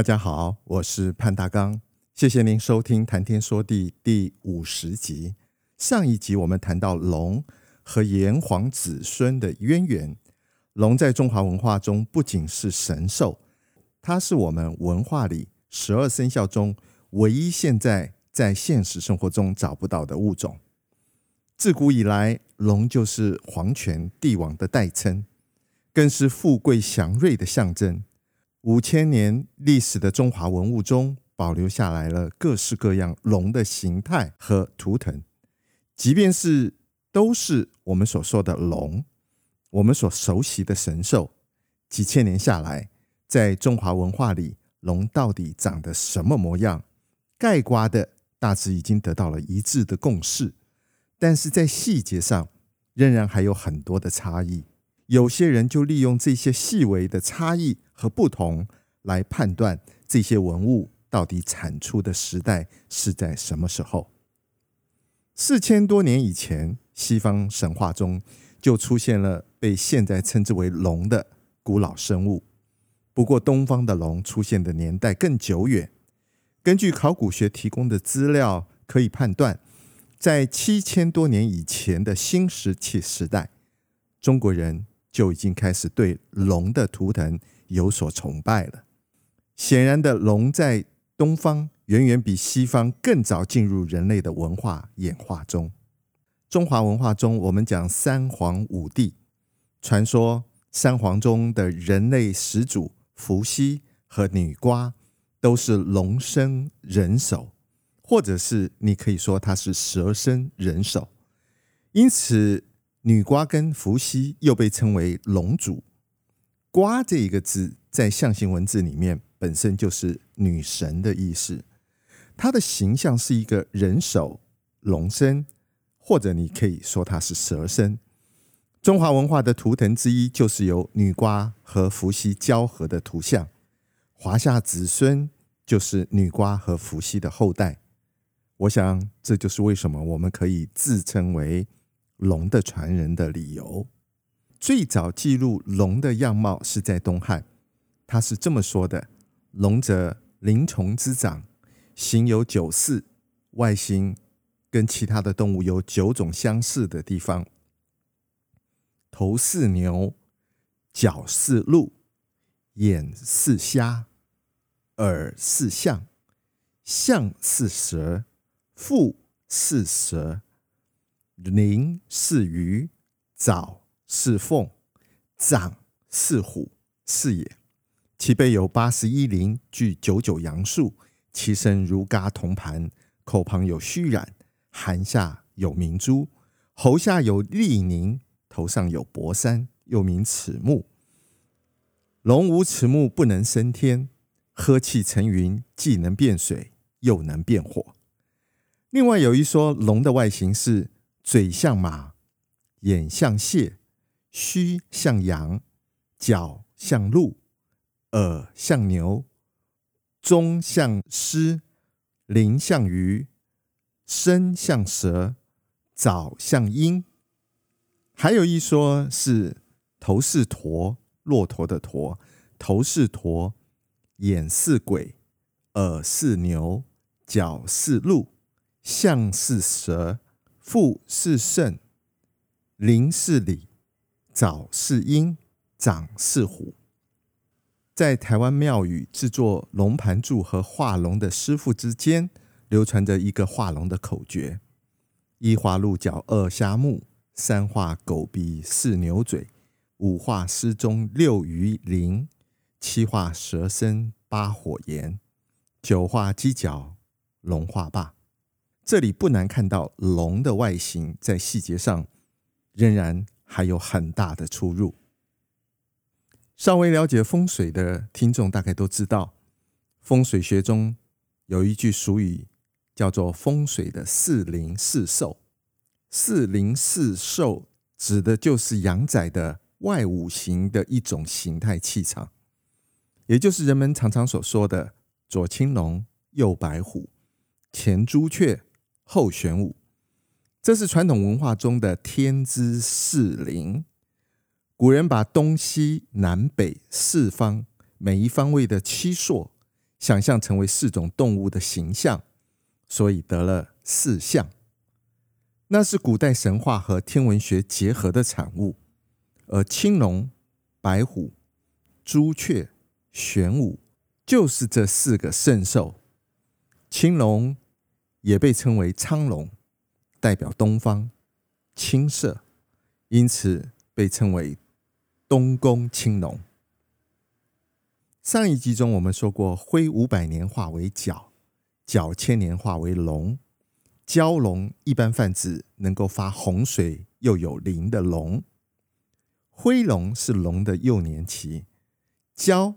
大家好，我是潘大刚，谢谢您收听《谈天说地》第五十集。上一集我们谈到龙和炎黄子孙的渊源。龙在中华文化中不仅是神兽，它是我们文化里十二生肖中唯一现在在现实生活中找不到的物种。自古以来，龙就是皇权帝王的代称，更是富贵祥瑞的象征。五千年历史的中华文物中，保留下来了各式各样龙的形态和图腾。即便是都是我们所说的龙，我们所熟悉的神兽，几千年下来，在中华文化里，龙到底长得什么模样？概括的大致已经得到了一致的共识，但是在细节上，仍然还有很多的差异。有些人就利用这些细微的差异和不同来判断这些文物到底产出的时代是在什么时候。四千多年以前，西方神话中就出现了被现在称之为龙的古老生物。不过，东方的龙出现的年代更久远。根据考古学提供的资料，可以判断，在七千多年以前的新石器时代，中国人。就已经开始对龙的图腾有所崇拜了。显然的，龙在东方远远比西方更早进入人类的文化演化中。中华文化中，我们讲三皇五帝，传说三皇中的人类始祖伏羲和女娲都是龙生人首，或者是你可以说他是蛇生人首，因此。女娲跟伏羲又被称为龙主，瓜这一个字在象形文字里面本身就是女神的意思。她的形象是一个人首龙身，或者你可以说她是蛇身。中华文化的图腾之一就是由女娲和伏羲交合的图像，华夏子孙就是女娲和伏羲的后代。我想这就是为什么我们可以自称为。龙的传人的理由，最早记录龙的样貌是在东汉，他是这么说的：“龙者，灵虫之长，形有九似，外形跟其他的动物有九种相似的地方。头似牛，角似鹿，眼似虾，耳似象，象似蛇，腹似蛇。”鳞似鱼，爪似凤，掌似虎，是也。其背有八十一鳞，具九九阳数。其身如轧铜盘，口旁有虚髯，頷下有明珠，喉下有利宁，头上有博山，又名齿目。龙无齿目，不能升天，呵气成云，既能变水，又能变火。另外有一说，龙的外形是。嘴像马，眼像蟹，须像羊，角像鹿，耳像牛，中像狮，鳞像鱼，身像蛇，爪像鹰。还有一说是头是驼，骆驼的驼，头是驼，眼是鬼，耳是牛，角是鹿，象是蛇。腹是肾，鳞是鲤，早似鹰，长似虎。在台湾庙宇制作龙盘柱和画龙的师傅之间，流传着一个画龙的口诀：一画鹿角二虾目，三画狗鼻四牛嘴，五画狮中六鱼鳞，七画蛇身八火焰，九画犄角龙画霸。这里不难看到，龙的外形在细节上仍然还有很大的出入。稍微了解风水的听众大概都知道，风水学中有一句俗语叫做“风水的四灵四兽”。四灵四兽指的就是阳宅的外五行的一种形态气场，也就是人们常常所说的左青龙、右白虎、前朱雀、后玄武。这是传统文化中的天之四灵。古人把东西南北四方每一方位的七朔想象成为四种动物的形象，所以得了四象。那是古代神话和天文学结合的产物。而青龙、白虎、朱雀、玄武就是这四个圣兽。青龙也被称为苍龙，代表东方，青色，因此被称为。东宫青龙。上一集中我们说过，挥五百年化为角，角千年化为龙。蛟龙一般泛指能够发洪水又有灵的龙。灰龙是龙的幼年期，蛟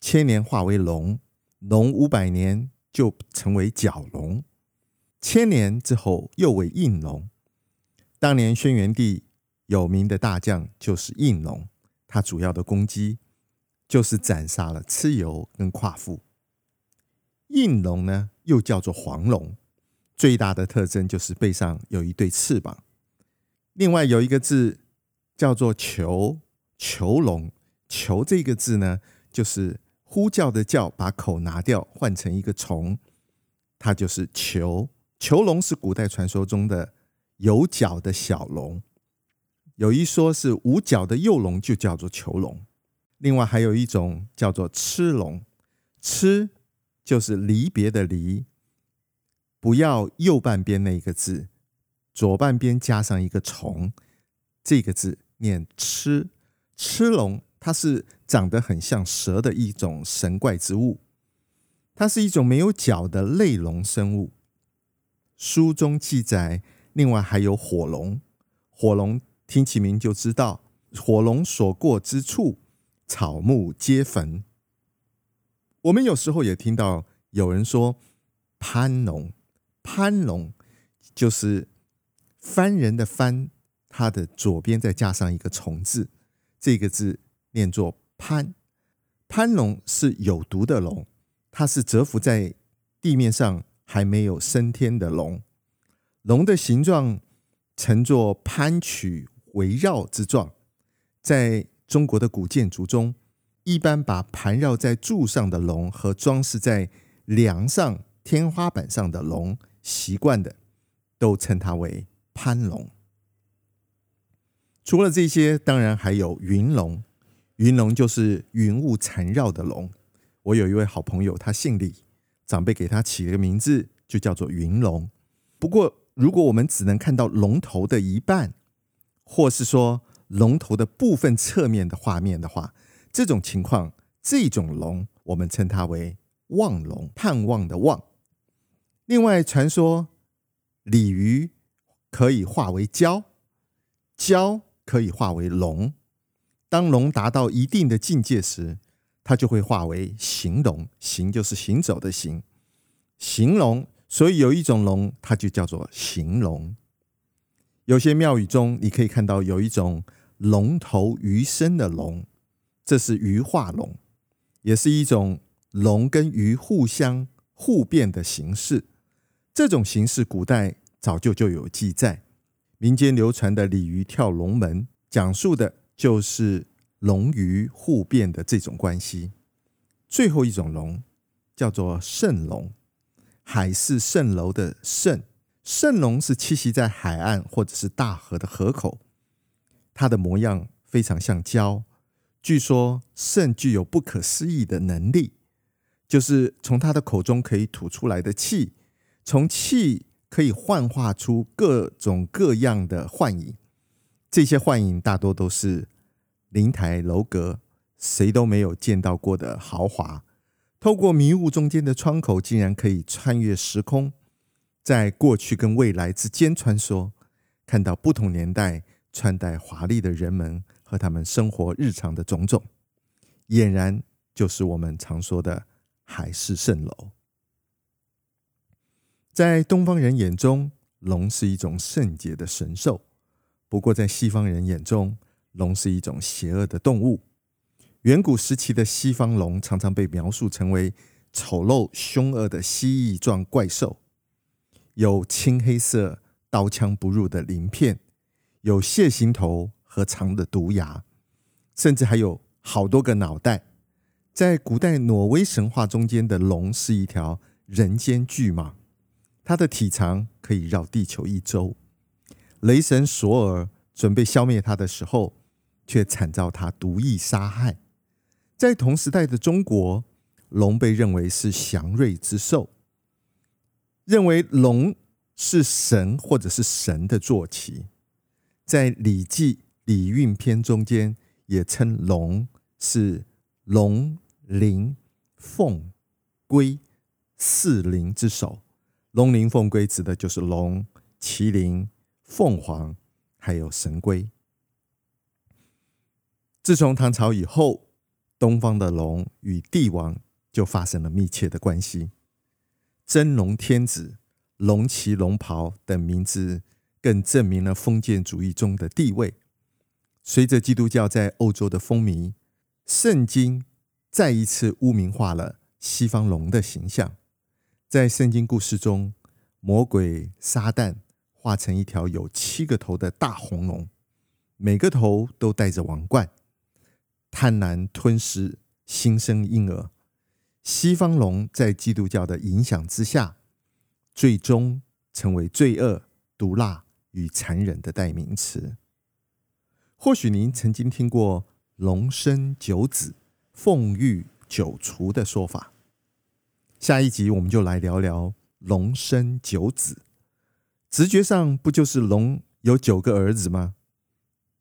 千年化为龙，龙五百年就成为角龙，千年之后又为应龙。当年轩辕帝有名的大将就是应龙。他主要的攻击就是斩杀了蚩尤跟夸父。应龙呢，又叫做黄龙，最大的特征就是背上有一对翅膀。另外有一个字叫做囚”，囚龙。囚这个字呢，就是呼叫的叫，把口拿掉，换成一个虫，它就是囚。囚龙是古代传说中的有角的小龙。有一说是无角的幼龙就叫做囚龙，另外还有一种叫做螭龙，螭就是离别的离，不要右半边那一个字，左半边加上一个虫，这个字念螭。螭龙它是长得很像蛇的一种神怪之物，它是一种没有角的类龙生物。书中记载，另外还有火龙，火龙。听其名就知道，火龙所过之处，草木皆焚。我们有时候也听到有人说“攀龙”，攀龙就是番人的番，它的左边再加上一个虫字，这个字念作“攀”。攀龙是有毒的龙，它是蛰伏在地面上还没有升天的龙。龙的形状呈作攀曲。围绕之状，在中国的古建筑中，一般把盘绕在柱上的龙和装饰在梁上、天花板上的龙，习惯的都称它为攀龙。除了这些，当然还有云龙。云龙就是云雾缠绕的龙。我有一位好朋友，他姓李，长辈给他起了个名字，就叫做云龙。不过，如果我们只能看到龙头的一半，或是说龙头的部分侧面的画面的话，这种情况，这种龙我们称它为望龙，盼望的望。另外，传说鲤鱼可以化为蛟，蛟可以化为龙。当龙达到一定的境界时，它就会化为行龙，行就是行走的行，行龙。所以有一种龙，它就叫做行龙。有些庙宇中，你可以看到有一种龙头鱼身的龙，这是鱼化龙，也是一种龙跟鱼互相互变的形式。这种形式古代早就就有记载，民间流传的鲤鱼跳龙门，讲述的就是龙鱼互变的这种关系。最后一种龙叫做蜃龙，海市蜃楼的蜃。蜃龙是栖息在海岸或者是大河的河口，它的模样非常像蛟。据说蜃具有不可思议的能力，就是从它的口中可以吐出来的气，从气可以幻化出各种各样的幻影。这些幻影大多都是灵台楼阁，谁都没有见到过的豪华。透过迷雾中间的窗口，竟然可以穿越时空。在过去跟未来之间穿梭，看到不同年代穿戴华丽的人们和他们生活日常的种种。俨然就是我们常说的海市蜃楼。在东方人眼中，龙是一种圣洁的神兽；不过，在西方人眼中，龙是一种邪恶的动物。远古时期的西方龙常常被描述成为丑陋凶恶的蜥蜴状怪兽，有青黑色、刀枪不入的鳞片，有蟹形头和长的毒牙，甚至还有好多个脑袋。在古代挪威神话中间的龙是一条人间巨蟒，它的体长可以绕地球一周。雷神索尔准备消灭它的时候，却惨遭他毒意杀害。在同时代的中国，龙被认为是祥瑞之兽，认为龙是神或者是神的坐骑。在《礼记·礼运篇》中间，也称龙是龙、麟、凤、龟四灵之首。龙、麟、凤、龟指的就是龙、麒麟、凤凰，还有神龟。自从唐朝以后，东方的龙与帝王就发生了密切的关系，真龙天子、龙旗、龙袍等名字更证明了封建主义中的地位。随着基督教在欧洲的风靡，圣经再一次污名化了西方龙的形象。在圣经故事中，魔鬼撒旦化成一条有七个头的大红龙，每个头都戴着王冠。贪婪吞噬新生婴儿，西方龙在基督教的影响之下，最终成为罪恶、毒辣与残忍的代名词。或许您曾经听过“龙生九子，凤育九雏”的说法。下一集我们就来聊聊“龙生九子”。直觉上不就是龙有九个儿子吗？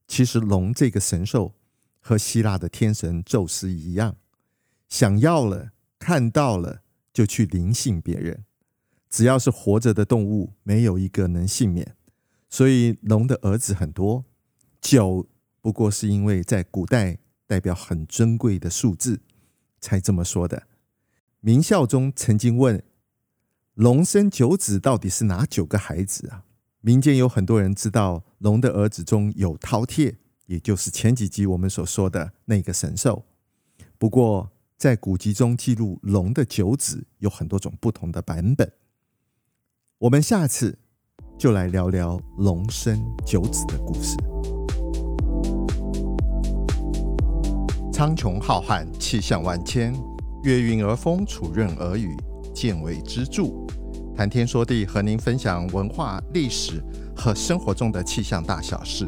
其实龙这个神兽。和希腊的天神宙斯一样，想要了，看到了，就去临幸别人。只要是活着的动物，没有一个能幸免。所以龙的儿子很多，九不过是因为在古代代表很尊贵的数字，才这么说的。明孝宗曾经问：“龙生九子，到底是哪九个孩子啊？”民间有很多人知道，龙的儿子中有饕餮。也就是前几集我们所说的那个神兽。不过，在古籍中记录龙的九子有很多种不同的版本。我们下次就来聊聊龙生九子的故事。苍穹浩瀚，气象万千，月晕而风，础润而雨，见微知著。谈天说地，和您分享文化、历史和生活中的气象大小事。